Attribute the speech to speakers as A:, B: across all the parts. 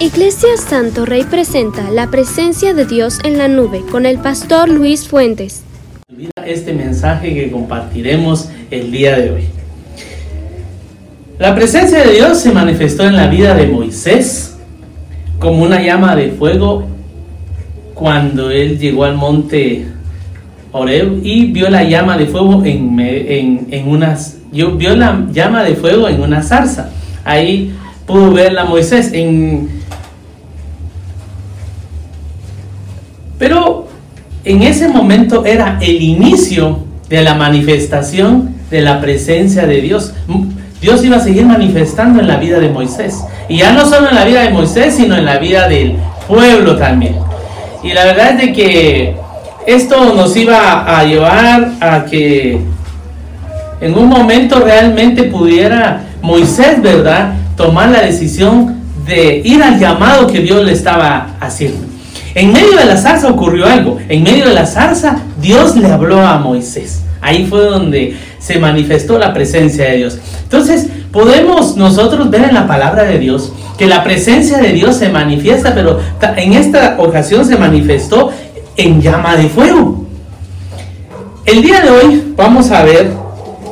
A: Iglesia Santo Rey presenta la presencia de Dios en la nube con el pastor Luis Fuentes.
B: Este mensaje que compartiremos el día de hoy. La presencia de Dios se manifestó en la vida de Moisés como una llama de fuego cuando él llegó al monte Oreb y vio la llama de fuego en, en, en unas, vio la llama de fuego en una zarza. Ahí pudo verla Moisés en Pero en ese momento era el inicio de la manifestación de la presencia de Dios. Dios iba a seguir manifestando en la vida de Moisés. Y ya no solo en la vida de Moisés, sino en la vida del pueblo también. Y la verdad es de que esto nos iba a llevar a que en un momento realmente pudiera Moisés, ¿verdad?, tomar la decisión de ir al llamado que Dios le estaba haciendo. En medio de la zarza ocurrió algo. En medio de la zarza Dios le habló a Moisés. Ahí fue donde se manifestó la presencia de Dios. Entonces, podemos nosotros ver en la palabra de Dios que la presencia de Dios se manifiesta, pero en esta ocasión se manifestó en llama de fuego. El día de hoy vamos a ver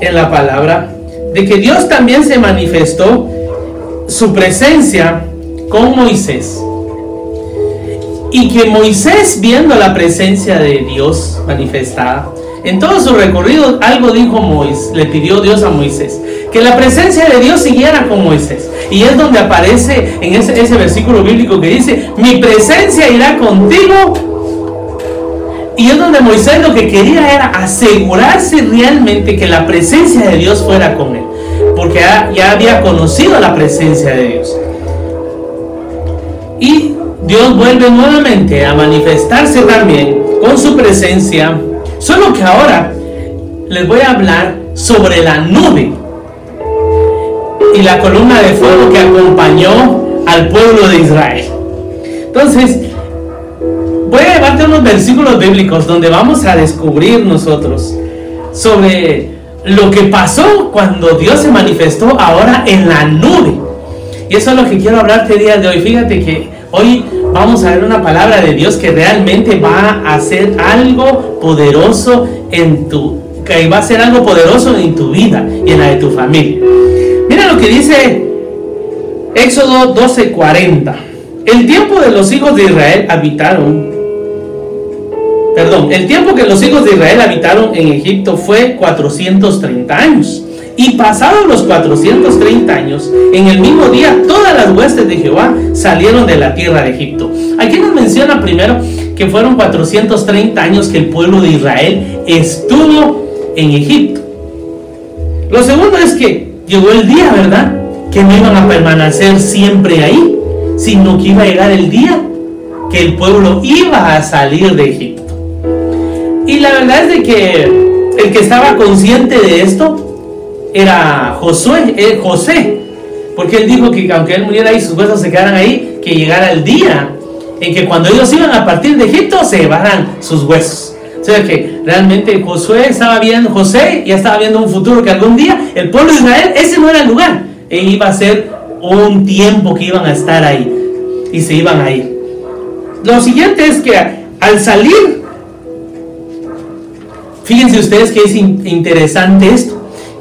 B: en la palabra de que Dios también se manifestó su presencia con Moisés. Y que Moisés, viendo la presencia de Dios manifestada, en todo su recorrido algo dijo Moisés, le pidió Dios a Moisés, que la presencia de Dios siguiera con Moisés. Y es donde aparece en ese, versículo bíblico que dice, mi presencia irá contigo. Y es donde Moisés lo que quería era asegurarse realmente que la presencia de Dios fuera con él. Porque ya había conocido la presencia de Dios. Dios vuelve nuevamente a manifestarse también con su presencia, solo que ahora les voy a hablar sobre la nube y la columna de fuego que acompañó al pueblo de Israel. Entonces, voy a llevarte unos versículos bíblicos donde vamos a descubrir nosotros sobre lo que pasó cuando Dios se manifestó ahora en la nube. Y eso es lo que quiero hablarte día de hoy. Fíjate que Hoy vamos a ver una palabra de Dios que realmente va a hacer algo poderoso en tu que va a ser algo poderoso en tu vida y en la de tu familia. Mira lo que dice Éxodo 12:40. El tiempo de los hijos de Israel habitaron Perdón, el tiempo que los hijos de Israel habitaron en Egipto fue 430 años. Y pasados los 430 años, en el mismo día, todas las huestes de Jehová salieron de la tierra de Egipto. Aquí nos menciona primero que fueron 430 años que el pueblo de Israel estuvo en Egipto. Lo segundo es que llegó el día, ¿verdad? Que no iban a permanecer siempre ahí, sino que iba a llegar el día que el pueblo iba a salir de Egipto. Y la verdad es de que el que estaba consciente de esto era Josué, eh, José, porque él dijo que aunque él muriera y sus huesos se quedaran ahí, que llegara el día en que cuando ellos iban a partir de Egipto se llevaran sus huesos. O sea que realmente Josué estaba viendo, José ya estaba viendo un futuro que algún día el pueblo de Israel, ese no era el lugar, e iba a ser un tiempo que iban a estar ahí y se iban a ir. Lo siguiente es que al salir, fíjense ustedes que es interesante esto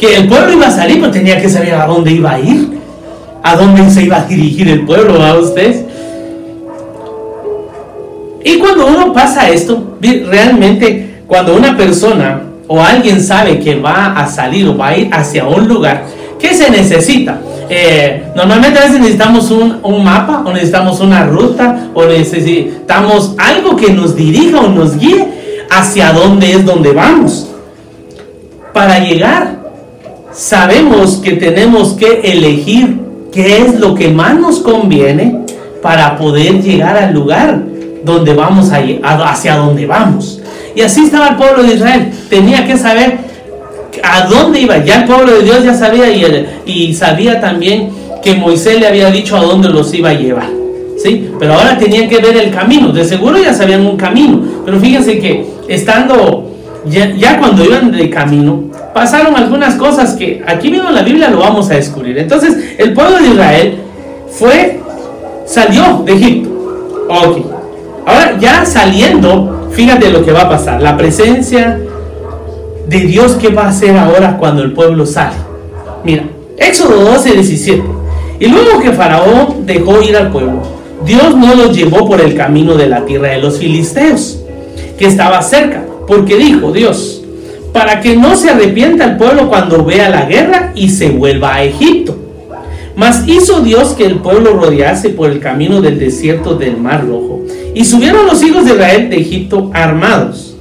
B: que el pueblo iba a salir, pero tenía que saber a dónde iba a ir, a dónde se iba a dirigir el pueblo, a ustedes. Y cuando uno pasa esto, realmente cuando una persona o alguien sabe que va a salir o va a ir hacia un lugar, ¿qué se necesita? Eh, normalmente a veces necesitamos un, un, mapa o necesitamos una ruta o necesitamos algo que nos dirija o nos guíe hacia dónde es donde vamos. Para llegar sabemos que tenemos que elegir qué es lo que más nos conviene para poder llegar al lugar donde vamos hacia donde vamos. Y así estaba el pueblo de Israel. Tenía que saber a dónde iba. Ya el pueblo de Dios ya sabía y, y sabía también que Moisés le había dicho a dónde los iba a llevar. ¿Sí? Pero ahora tenían que ver el camino. De seguro ya sabían un camino. Pero fíjense que estando ya, cuando iban de camino, pasaron algunas cosas que aquí mismo en la Biblia lo vamos a descubrir. Entonces, el pueblo de Israel fue salió de Egipto. Ok. Ahora ya saliendo, fíjate lo que va a pasar. La presencia de Dios que va a hacer ahora cuando el pueblo sale. Mira, Éxodo 12, 17. Y luego que Faraón dejó ir al pueblo, Dios no los llevó por el camino de la tierra de los filisteos, que estaba cerca, porque dijo Dios, para que no se arrepienta el pueblo cuando vea la guerra y se vuelva a Egipto. Mas hizo Dios que el pueblo rodease por el camino del desierto del Mar Rojo. Y subieron los hijos de Israel de Egipto armados.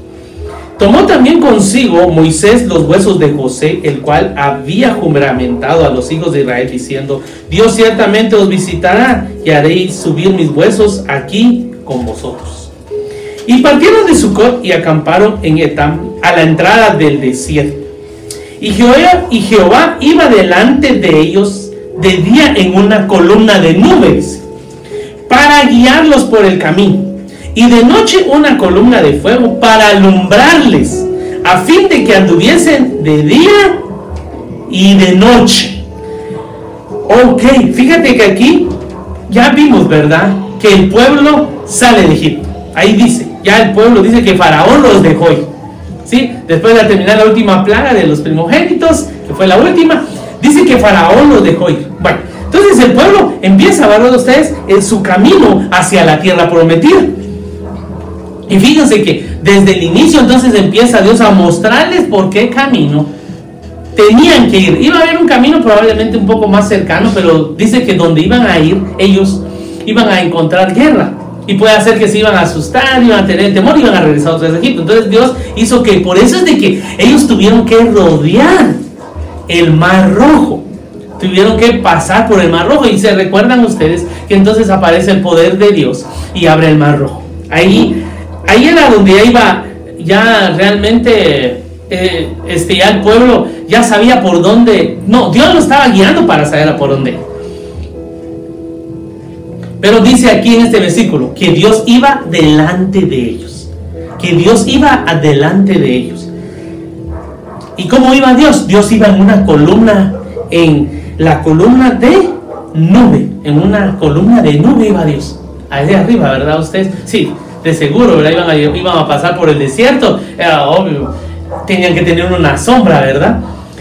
B: Tomó también consigo Moisés los huesos de José, el cual había juramentado a los hijos de Israel, diciendo, Dios ciertamente os visitará y haréis subir mis huesos aquí con vosotros. Y partieron de Sucot y acamparon en Etam, a la entrada del desierto. Y Jehová, y Jehová iba delante de ellos de día en una columna de nubes para guiarlos por el camino y de noche una columna de fuego para alumbrarles a fin de que anduviesen de día y de noche. Ok, fíjate que aquí ya vimos, ¿verdad? Que el pueblo sale de Egipto. Ahí dice, ya el pueblo dice que Faraón los dejó. ¿Sí? Después de terminar la última plaga de los primogénitos, que fue la última, Dice que Faraón los dejó ir. Bueno, entonces el pueblo empieza, a ver ustedes, en su camino hacia la tierra prometida. Y fíjense que desde el inicio entonces empieza Dios a mostrarles por qué camino tenían que ir. Iba a haber un camino probablemente un poco más cercano, pero dice que donde iban a ir ellos iban a encontrar guerra. Y puede hacer que se iban a asustar, iban a tener temor, iban a regresar otra vez a Egipto. Entonces Dios hizo que por eso es de que ellos tuvieron que rodear el mar rojo. Tuvieron que pasar por el mar rojo y se recuerdan ustedes que entonces aparece el poder de Dios y abre el mar rojo. Ahí, ahí era donde ya iba, ya realmente eh, este, ya el pueblo ya sabía por dónde. No, Dios lo estaba guiando para saber por dónde. Pero dice aquí en este versículo que Dios iba delante de ellos. Que Dios iba adelante de ellos. ¿Y cómo iba Dios? Dios iba en una columna, en la columna de nube, en una columna de nube iba Dios. Ahí arriba, ¿verdad ustedes? Sí, de seguro, ¿verdad? Iban a, iban a pasar por el desierto, era obvio. Tenían que tener una sombra, ¿verdad?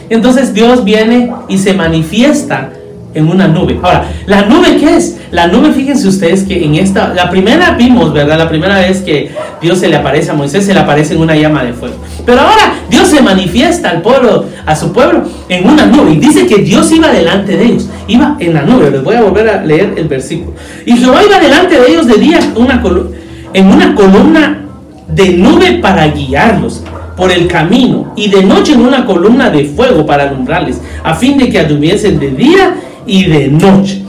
B: Entonces Dios viene y se manifiesta en una nube. Ahora, ¿la nube qué es? La nube, fíjense ustedes que en esta, la primera vimos, ¿verdad? La primera vez que Dios se le aparece a Moisés, se le aparece en una llama de fuego. Pero ahora Dios se manifiesta al pueblo, a su pueblo, en una nube. Y dice que Dios iba delante de ellos. Iba en la nube. Les voy a volver a leer el versículo. Y Jehová iba delante de ellos de día una en una columna de nube para guiarlos por el camino y de noche en una columna de fuego para alumbrarles, a fin de que anduviesen de día y de noche.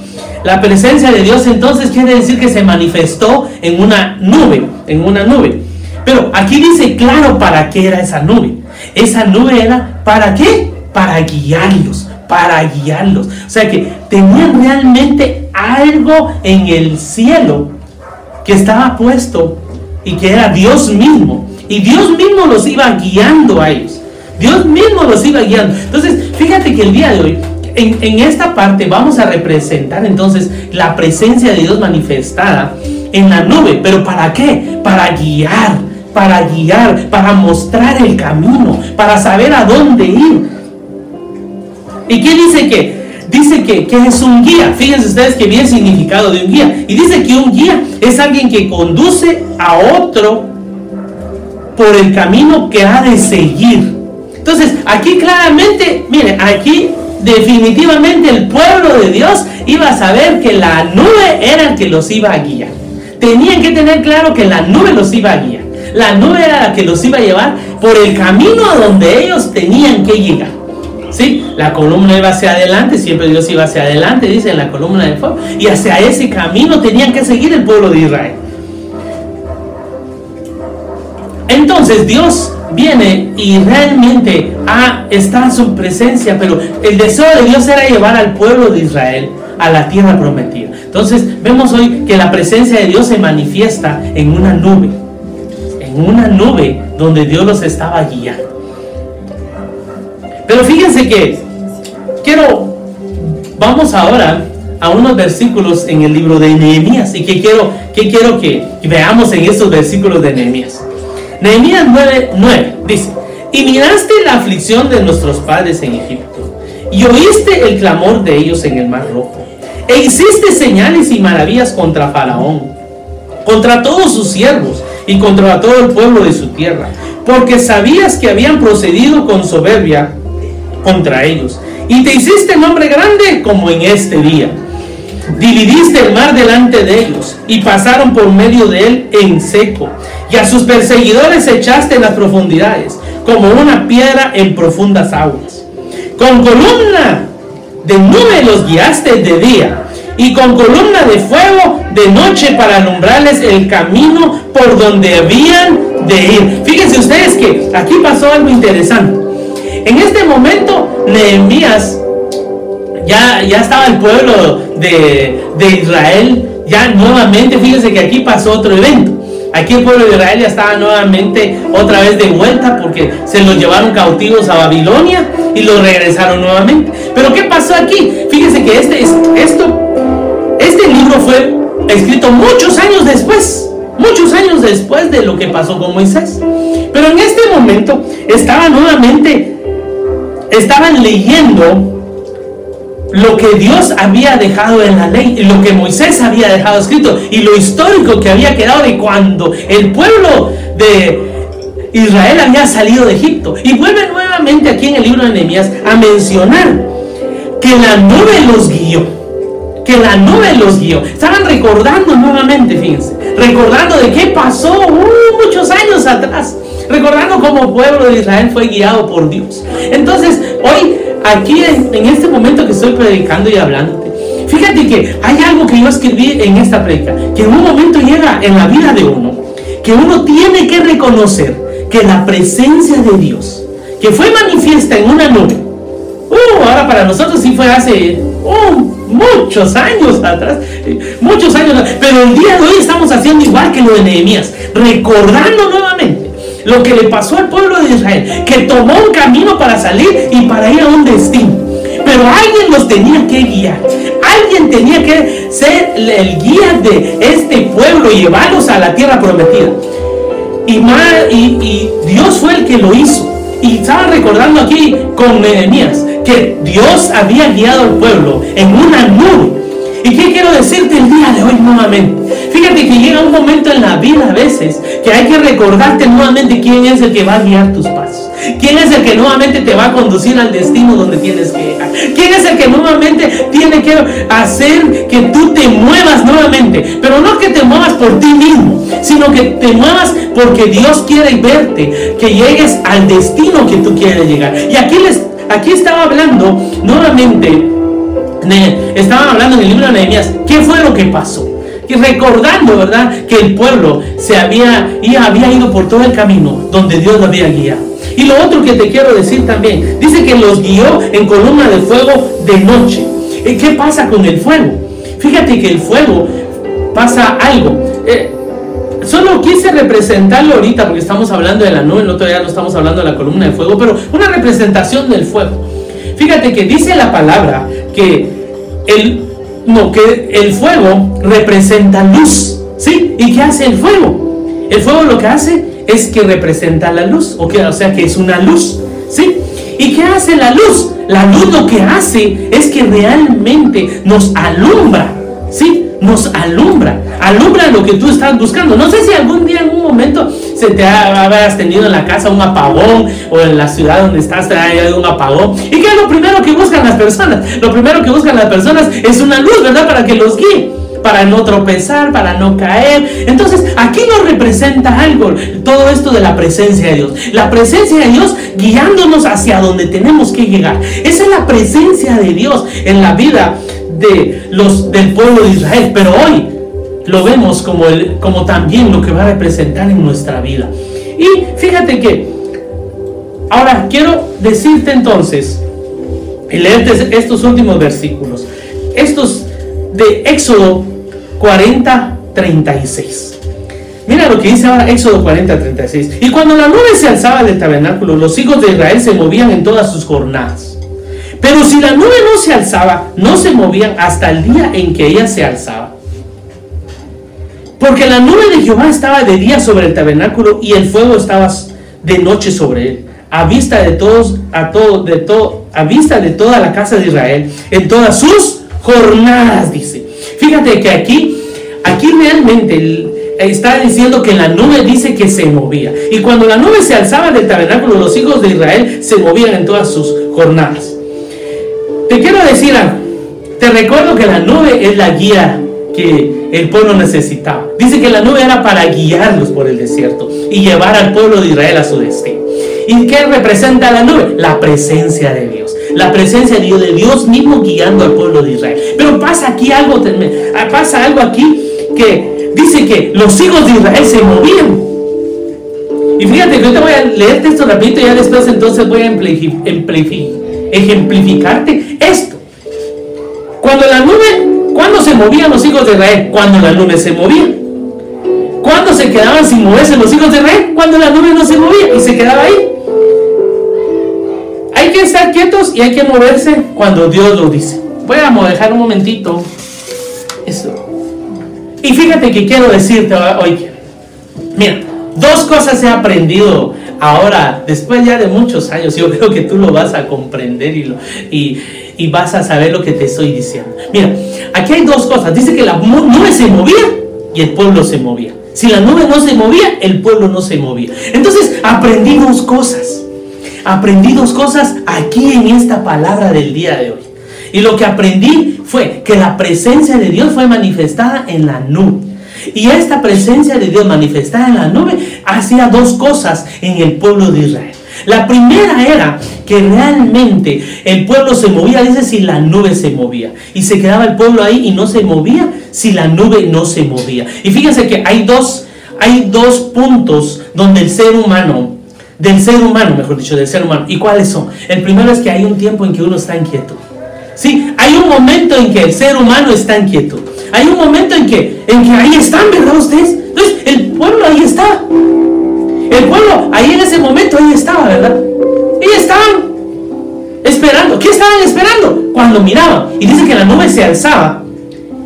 B: La presencia de Dios entonces quiere decir que se manifestó en una nube, en una nube. Pero aquí dice claro para qué era esa nube. Esa nube era para qué? Para guiarlos, para guiarlos. O sea que tenían realmente algo en el cielo que estaba puesto y que era Dios mismo. Y Dios mismo los iba guiando a ellos. Dios mismo los iba guiando. Entonces, fíjate que el día de hoy en, esta parte vamos a representar entonces la presencia de Dios manifestada en la nube. ¿Pero para qué? Para guiar, para guiar, para mostrar el camino, para saber a dónde ir. ¿Y qué dice que? Dice que, que es un guía. Fíjense ustedes que bien significado de un guía. Y dice que un guía es alguien que conduce a otro por el camino que ha de seguir. Entonces, aquí claramente, miren, aquí definitivamente el pueblo de Dios iba a saber que la nube era el que los iba a guiar. Tenían que tener claro que la nube los iba a guiar. La nube era la que los iba a llevar por el camino a donde ellos tenían que llegar. ¿Sí? La columna iba hacia adelante, siempre Dios iba hacia adelante, dice en la columna de fuego, y hacia ese camino tenían que seguir el pueblo de Israel. Entonces Dios viene y realmente ah, está en su presencia, pero el deseo de Dios era llevar al pueblo de Israel a la tierra prometida. Entonces vemos hoy que la presencia de Dios se manifiesta en una nube, en una nube donde Dios los estaba guiando. Pero fíjense que quiero, vamos ahora a unos versículos en el libro de Nehemías y que quiero que, quiero que veamos en estos versículos de Nehemías. Nehemías 9, 9 dice, y miraste la aflicción de nuestros padres en Egipto, y oíste el clamor de ellos en el mar rojo, e hiciste señales y maravillas contra Faraón, contra todos sus siervos y contra todo el pueblo de su tierra, porque sabías que habían procedido con soberbia contra ellos, y te hiciste nombre grande como en este día. Dividiste el mar delante de ellos y pasaron por medio de él en seco, y a sus perseguidores echaste en las profundidades como una piedra en profundas aguas. Con columna de nube los guiaste de día y con columna de fuego de noche para alumbrarles el camino por donde habían de ir. Fíjense ustedes que aquí pasó algo interesante. En este momento, Nehemías, ya, ya estaba el pueblo de, de Israel, ya nuevamente, fíjense que aquí pasó otro evento. Aquí el pueblo de Israel ya estaba nuevamente otra vez de vuelta porque se los llevaron cautivos a Babilonia y los regresaron nuevamente. Pero ¿qué pasó aquí? Fíjense que este, esto, este libro fue escrito muchos años después, muchos años después de lo que pasó con Moisés. Pero en este momento estaban nuevamente, estaban leyendo lo que Dios había dejado en la ley lo que Moisés había dejado escrito y lo histórico que había quedado de cuando el pueblo de Israel había salido de Egipto. Y vuelve nuevamente aquí en el libro de Nehemías a mencionar que la nube los guió. Que la nube los guió. Estaban recordando nuevamente, fíjense, recordando de qué pasó uh, muchos años atrás. Recordando cómo pueblo de Israel fue guiado por Dios. Entonces, hoy aquí en, este momento que estoy predicando y hablando, fíjate que hay algo que yo escribí en esta predica, que en un momento llega en la vida de uno, que uno tiene que reconocer que la presencia de Dios, que fue manifiesta en una nube, uh, ahora para nosotros sí fue hace uh, muchos años atrás, muchos años atrás, pero el día de hoy estamos haciendo igual que lo de Nehemías, recordando nuevamente lo que le pasó al pueblo de Israel, que tomó un camino para salir y para ir a un destino. Pero alguien los tenía que guiar. Alguien tenía que ser el guía de este pueblo y llevarlos a la tierra prometida. Y, y, Dios fue el que lo hizo. Y estaba recordando aquí con Nehemías que Dios había guiado al pueblo en una nube ¿Y qué quiero decirte el día de hoy nuevamente? Fíjate que llega un momento en la vida a veces que hay que recordarte nuevamente quién es el que va a guiar tus pasos. ¿Quién es el que nuevamente te va a conducir al destino donde tienes que llegar? ¿Quién es el que nuevamente tiene que hacer que tú te muevas nuevamente? Pero no que te muevas por ti mismo, sino que te muevas porque Dios quiere verte, que llegues al destino que tú quieres llegar. Y aquí les aquí estaba hablando nuevamente estaban hablando en el libro de Nehemías, ¿qué fue lo que pasó? Y recordando, ¿verdad? Que el pueblo se había, y había ido por todo el camino donde Dios lo había guiado. Y lo otro que te quiero decir también, dice que los guió en columna de fuego de noche. ¿Y qué pasa con el fuego? Fíjate que el fuego pasa algo. Eh, solo quise representarlo ahorita porque estamos hablando de la nube, el otro día no estamos hablando de la columna de fuego, pero una representación del fuego. Fíjate que dice la palabra que el, no, que el fuego representa luz. ¿Sí? ¿Y qué hace el fuego? El fuego lo que hace es que representa la luz, o, que, o sea que es una luz. ¿Sí? ¿Y qué hace la luz? La luz lo que hace es que realmente nos alumbra. ¿Sí? Nos alumbra. Alumbra lo que tú estás buscando. No sé si algún día en un momento se te ha, tenido en la casa un apagón o en la ciudad donde estás te ha un apagón. ¿Y qué es lo primero que buscan las personas? Lo primero que buscan las personas es una luz, ¿verdad? Para que los guíe para no tropezar, para no caer. Entonces, aquí nos representa algo, todo esto de la presencia de Dios. La presencia de Dios guiándonos hacia donde tenemos que llegar. Esa es la presencia de Dios en la vida de los, del pueblo de Israel. Pero hoy lo vemos como, el, como también lo que va a representar en nuestra vida. Y fíjate que, ahora quiero decirte entonces, y leerte estos últimos versículos, estos de Éxodo 40, 36. Mira lo que dice ahora Éxodo 40, 36. Y cuando la nube se alzaba del tabernáculo, los hijos de Israel se movían en todas sus jornadas Pero si la nube no se alzaba, no se movían hasta el día en que ella se alzaba. Porque la nube de Jehová estaba de día sobre el tabernáculo y el fuego estaba de noche sobre él, a vista de todos, a todo, de todo, a vista de toda la casa de Israel, en todas sus jornadas, dice. Fíjate que aquí, aquí realmente está diciendo que la nube dice que se movía. Y cuando la nube se alzaba del tabernáculo, los hijos de Israel se movían en todas sus jornadas. Te quiero decir algo. Te recuerdo que la nube es la guía que el pueblo necesitaba. Dice que la nube era para guiarlos por el desierto y llevar al pueblo de Israel a su destino. ¿Y qué representa la nube? La presencia de Dios. La presencia de Dios, de Dios mismo guiando al pueblo de Israel. Pero pasa aquí algo, pasa algo aquí que dice que los hijos de Israel se movían. Y fíjate que yo te voy a leerte esto rapidito y ya después entonces voy a ejemplificarte esto. Cuando la nube ¿Cuándo se movían los hijos de Israel? Cuando la nube se movía. ¿Cuándo se quedaban sin moverse los hijos de Israel? Cuando la nube no se movía y se quedaba ahí. Hay que estar quietos y hay que moverse cuando Dios lo dice. Voy a dejar un momentito eso. Y fíjate que quiero decirte hoy. Mira, dos cosas he aprendido ahora, después ya de muchos años. Yo creo que tú lo vas a comprender y, lo, y, y vas a saber lo que te estoy diciendo. Mira, aquí hay dos cosas. Dice que la nube se movía y el pueblo se movía. Si la nube no se movía, el pueblo no se movía. Entonces aprendí dos cosas. Aprendí dos cosas aquí en esta palabra del día de hoy. Y lo que aprendí fue que la presencia de Dios fue manifestada en la nube. Y esta presencia de Dios manifestada en la nube hacía dos cosas en el pueblo de Israel. La primera era que realmente el pueblo se movía, dice, si la nube se movía. Y se quedaba el pueblo ahí y no se movía si la nube no se movía. Y fíjense que hay dos, hay dos puntos donde el ser humano, del ser humano, mejor dicho, del ser humano, ¿y cuáles son? El primero es que hay un tiempo en que uno está inquieto. Sí, hay un momento en que el ser humano está inquieto. Hay un momento en que, en que ahí están, ¿verdad ustedes? Entonces, el pueblo ahí está. El pueblo ahí en ese momento, ahí estaba, ¿verdad? Y estaban esperando. ¿Qué estaban esperando? Cuando miraban. Y dice que la nube se alzaba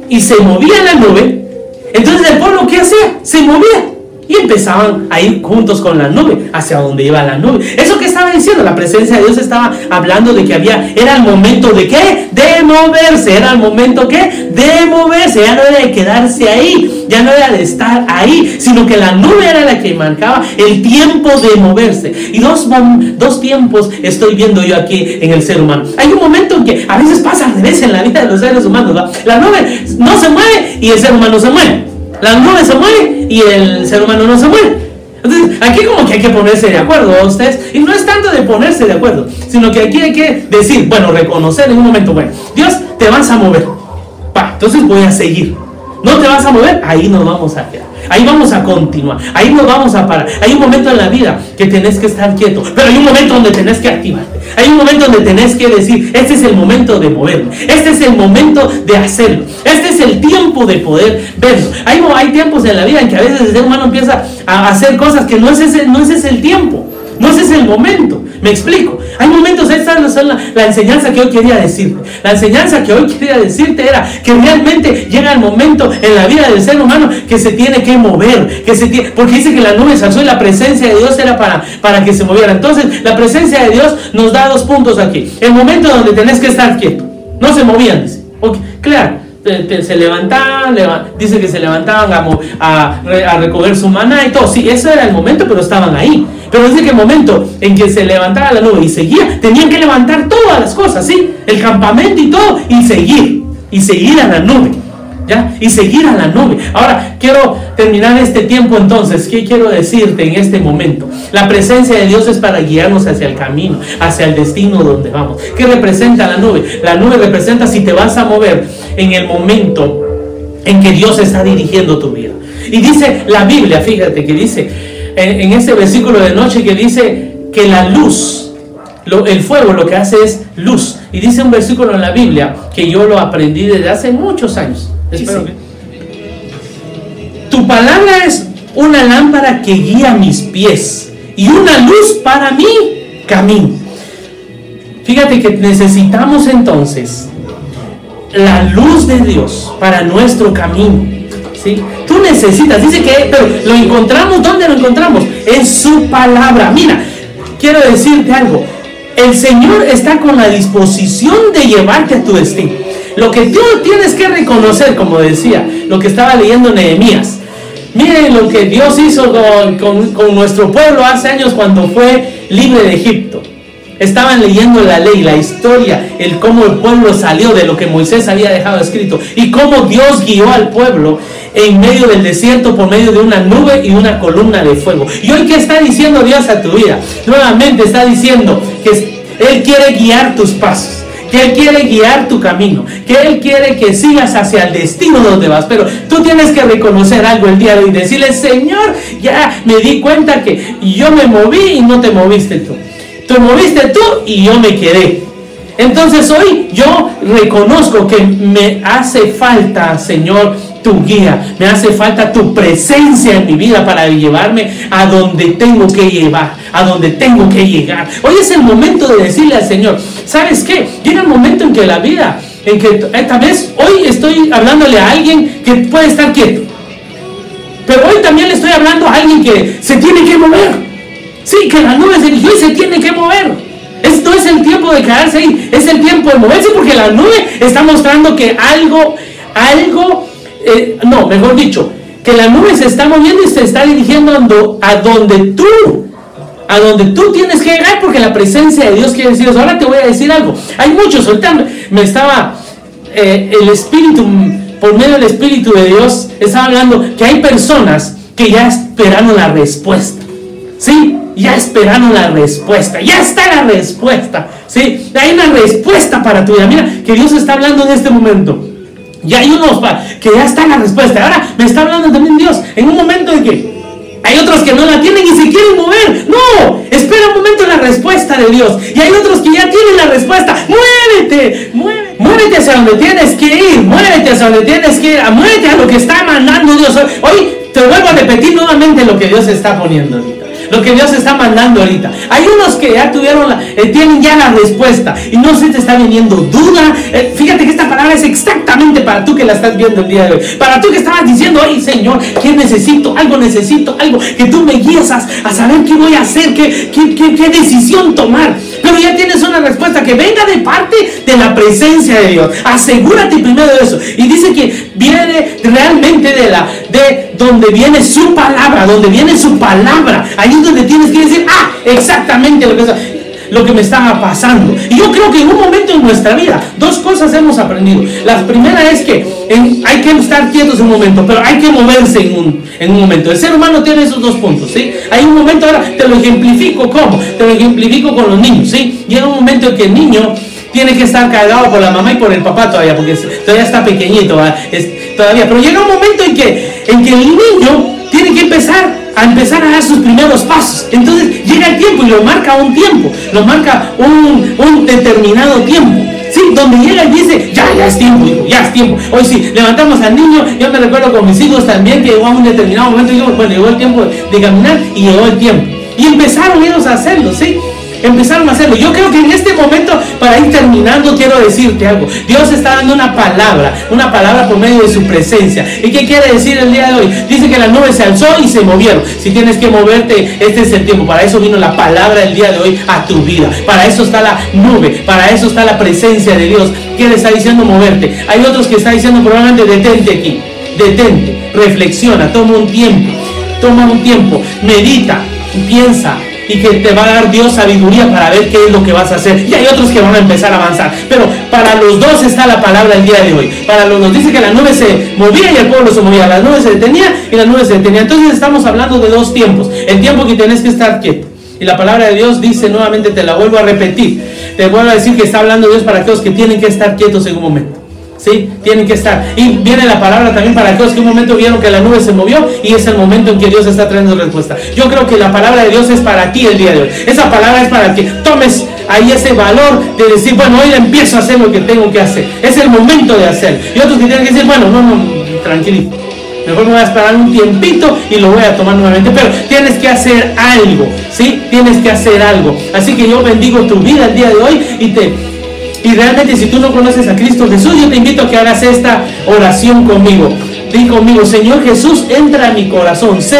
B: y se movía la nube. Entonces el pueblo, ¿qué hacía? Se movía. Y empezaban a ir juntos con la nube, hacia donde iba la nube. Eso que diciendo, la presencia de Dios estaba hablando de que había, era el momento de qué? De moverse, era el momento qué? De moverse, ya no era de quedarse ahí, ya no era de estar ahí, sino que la nube era la que marcaba el tiempo de moverse. Y dos, dos tiempos estoy viendo yo aquí en el ser humano. Hay un momento en que a veces pasa al revés en la vida de los seres humanos. La nube no se mueve y el ser humano se mueve. La nube se mueve y el ser humano no se mueve. Entonces, aquí como que hay que ponerse de acuerdo a ustedes. Y no es tanto de ponerse de acuerdo, sino que aquí hay que decir, bueno, reconocer en un momento, bueno, Dios, te vas a mover. Pa, entonces voy a seguir. No te vas a mover, ahí nos vamos a quedar. Ahí vamos a continuar. Ahí nos vamos a parar. Hay un momento en la vida que tenés que estar quieto. Pero hay un momento donde tenés que activarte. Hay un momento donde tenés que decir, este es el momento de moverme. Este es el momento de hacerlo. Este es el tiempo de poder verlo. Hay, hay tiempos en la vida en que a veces el ser humano empieza a hacer cosas que no es ese, no es ese el tiempo. No ese es el momento. Me explico. Hay momentos, esta es la, enseñanza que hoy quería decirte. La enseñanza que hoy quería decirte era que realmente llega el momento en la vida del ser humano que se tiene que mover, que se porque dice que la nube se alzó y la presencia de Dios era para, para que se moviera. Entonces, la presencia de Dios nos da dos puntos aquí. El momento donde tenés que estar quieto. No se movían, dice. claro, se levantaban, dice que se levantaban a, a, recoger su maná y todo. Sí, ese era el momento, pero estaban ahí. Pero dice que el momento en que se levantaba la nube y seguía, tenían que levantar todas las cosas, ¿sí? El campamento y todo, y seguir, y seguir a la nube. Y seguir a la nube. Ahora, quiero terminar este tiempo entonces. ¿Qué quiero decirte en este momento? La presencia de Dios es para guiarnos hacia el camino, hacia el destino donde vamos. ¿Qué representa la nube? La nube representa si te vas a mover en el momento en que Dios está dirigiendo tu vida. Y dice la Biblia, fíjate que dice en, en este versículo de noche que dice que la luz, el fuego lo que hace es luz. Y dice un versículo en la Biblia que yo lo aprendí desde hace muchos años. Tu palabra es una lámpara que guía mis pies y una luz para mi camino. Fíjate que necesitamos entonces la luz de Dios para nuestro camino. ¿sí? Tú necesitas, dice que, pero lo encontramos, ¿dónde lo encontramos? En su palabra. Mira, quiero decirte algo. El Señor está con la disposición de llevarte a tu destino. Lo que tú tienes que reconocer, como decía, lo que estaba leyendo Nehemías. Miren lo que Dios hizo con, con nuestro pueblo hace años cuando fue libre de Egipto. Estaban leyendo la ley, la historia, el cómo el pueblo salió de lo que Moisés había dejado escrito y cómo Dios guió al pueblo en medio del desierto por medio de una nube y una columna de fuego. ¿Y hoy qué está diciendo Dios a tu vida? Nuevamente está diciendo que Él quiere guiar tus pasos que Él quiere guiar tu camino, que Él quiere que sigas hacia el destino donde vas. Pero tú tienes que reconocer algo el día de hoy, decirle, Señor, ya me di cuenta que yo me moví y no te moviste tú. Te moviste tú y yo me quedé. Entonces hoy yo reconozco que me hace falta, Señor, tu guía. Me hace falta tu presencia en mi vida para llevarme a donde tengo que llevar, a donde tengo que llegar. Hoy es el momento de decirle al Señor, ¿sabes qué? Llega el momento en que la vida, en que esta vez hoy estoy hablándole a alguien que puede estar quieto. Pero hoy también le estoy hablando a alguien que se tiene que mover. Sí, que la nube se eligió y se tiene que mover. Esto es el tiempo de quedarse ahí, es el tiempo de moverse porque la nube está mostrando que algo, algo, eh, no, mejor dicho, que la nube se está moviendo y se está dirigiendo a donde tú, a donde tú tienes que llegar porque la presencia de Dios quiere decir Ahora te voy a decir algo. Hay muchos, ahorita me estaba eh, el Espíritu, por medio del Espíritu de Dios, estaba hablando que hay personas que ya esperaron la respuesta. ¿Sí? ya esperaron la respuesta, ya está la respuesta, ¿sí? Hay una respuesta para tu vida. Mira, que Dios está hablando en este momento. Ya hay unos que ya está la respuesta. Ahora me está hablando también Dios en un momento en que hay otros que no la tienen y se quieren mover. No, espera un momento la respuesta de Dios. Y hay otros que ya tienen la respuesta. Muévete, muévete, muévete hacia donde tienes que ir. Muévete hacia donde tienes que ir. Muévete a lo que está mandando Dios. Hoy te vuelvo a repetir nuevamente lo que Dios está poniendo lo que Dios está mandando ahorita. Hay unos que ya tuvieron la, eh, tienen ya la respuesta y no se te está viniendo duda. Eh, fíjate que esta palabra es exactamente para tú que la estás viendo el día de hoy. Para tú que estabas diciendo, ay Señor, ¿qué necesito? Algo necesito, algo que tú me guíes a, saber qué voy a hacer, qué, qué, qué decisión tomar. Pero ya tienes una respuesta que venga de parte de la presencia de Dios. Asegúrate primero de eso. Y dice que viene realmente de la de donde viene su palabra, donde viene su palabra. Ahí es donde tienes que decir, ah, exactamente lo que, lo que me estaba pasando. Y yo creo que en un momento en nuestra vida, dos cosas hemos aprendido. La primera es que hay que estar quietos en un momento, pero hay que moverse en un, en un momento. El ser humano tiene esos dos puntos, ¿sí? Hay un momento, ahora te lo ejemplifico, ¿cómo? Te lo ejemplifico con los niños, ¿sí? Llega un momento en que el niño tiene que estar cargado por la mamá y por el papá todavía, porque todavía está pequeñito, todavía. Pero llega un momento en que, en que el niño tiene que empezar a empezar a dar sus primeros pasos. Entonces llega el tiempo y lo marca un tiempo, lo marca un, determinado tiempo. Sí, donde llega y dice, ya, ya es tiempo, hijo, ya es tiempo. Hoy sí, levantamos al niño, yo me recuerdo con mis hijos también que llegó a un determinado momento y digo, bueno, llegó el tiempo de caminar y llegó el tiempo. Y empezaron ellos a hacerlo, ¿sí? Empezaron a hacerlo. Yo creo que en este momento, para ir terminando, quiero decirte algo. Dios está dando una palabra, una palabra por medio de su presencia. ¿Y qué quiere decir el día de hoy? Dice que las nubes se alzó y se movieron. Si tienes que moverte, este es el tiempo. Para eso vino la palabra el día de hoy a tu vida. Para eso está la nube, para eso está la presencia de Dios. ¿Qué le está diciendo moverte? Hay otros que están diciendo probablemente detente aquí. Detente, reflexiona, toma un tiempo. Toma un tiempo, medita, piensa, y que te va a dar Dios sabiduría para ver qué es lo que vas a hacer. Y hay otros que van a empezar a avanzar. Pero para los dos está la palabra el día de hoy. Para los dos dice que la nube se movía y el pueblo se movía. La nube se detenía y la nube se detenía. Entonces estamos hablando de dos tiempos. El tiempo que tienes que estar quieto. Y la palabra de Dios dice nuevamente, te la vuelvo a repetir. Te vuelvo a decir que está hablando Dios para aquellos que tienen que estar quietos en un momento. ¿Sí? Tienen que estar. Y viene la palabra también para aquellos que un momento vieron que la nube se movió y es el momento en que Dios está trayendo respuesta. Yo creo que la palabra de Dios es para ti el día de hoy. Esa palabra es para que tomes ahí ese valor de decir, bueno, hoy empiezo a hacer lo que tengo que hacer. Es el momento de hacer. Y otros que tienen que decir, bueno, no, no, tranquilito. Mejor me voy a esperar un tiempito y lo voy a tomar nuevamente. Pero tienes que hacer algo, ¿sí? Tienes que hacer algo. Así que yo bendigo tu vida el día de hoy y te y realmente si tú no conoces a Cristo Jesús, yo te invito a que hagas esta oración conmigo. Di conmigo, Señor Jesús, entra a mi corazón, sé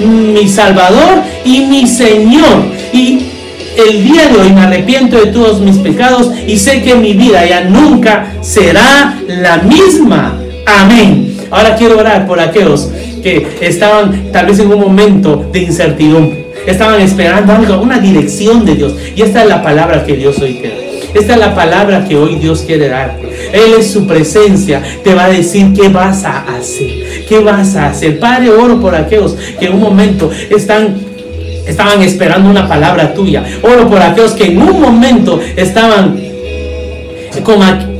B: mi Salvador y mi Señor. Y el día de hoy me arrepiento de todos mis pecados y sé que mi vida ya nunca será la misma. Amén. Ahora quiero orar por aquellos que estaban tal vez en un momento de incertidumbre. Estaban esperando algo, una dirección de Dios. Y esta es la palabra que Dios hoy quiere. Esta es la palabra que hoy Dios quiere darte. Él es su presencia. Te va a decir qué vas a hacer. ¿Qué vas a hacer? Padre, oro por aquellos que en un momento están estaban esperando una palabra tuya. Oro por aquellos que en un momento estaban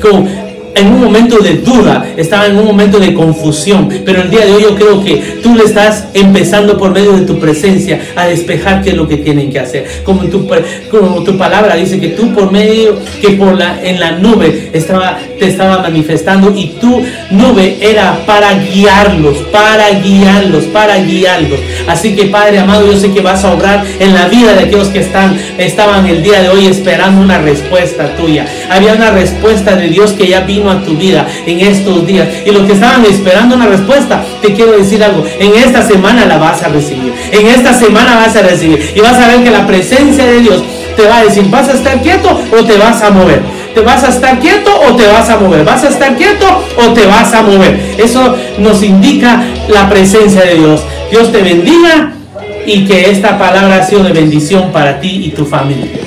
B: con en un momento de duda, estaba en un momento de confusión, pero el día de hoy yo creo que tú le estás empezando por medio de tu presencia a despejar qué es lo que tienen que hacer. Como tu, tu palabra dice que tú por medio, que por la, en la nube estaba, te estaba manifestando y tu nube era para guiarlos, para guiarlos, para guiarlos. Así que Padre amado, yo sé que vas a obrar en la vida de aquellos que están, estaban el día de hoy esperando una respuesta tuya. Había una respuesta de Dios que ya vino a tu vida en estos días. Y los que estaban esperando una respuesta, te quiero decir algo. En esta semana la vas a recibir. En esta semana vas a recibir. Y vas a ver que la presencia de Dios te va a decir, ¿vas a estar quieto o te vas a mover? ¿Te vas a estar quieto o te vas a mover? ¿Vas a estar quieto o te vas a mover? Eso nos indica la presencia de Dios. Dios te bendiga y que esta palabra ha sido de bendición para ti y tu familia.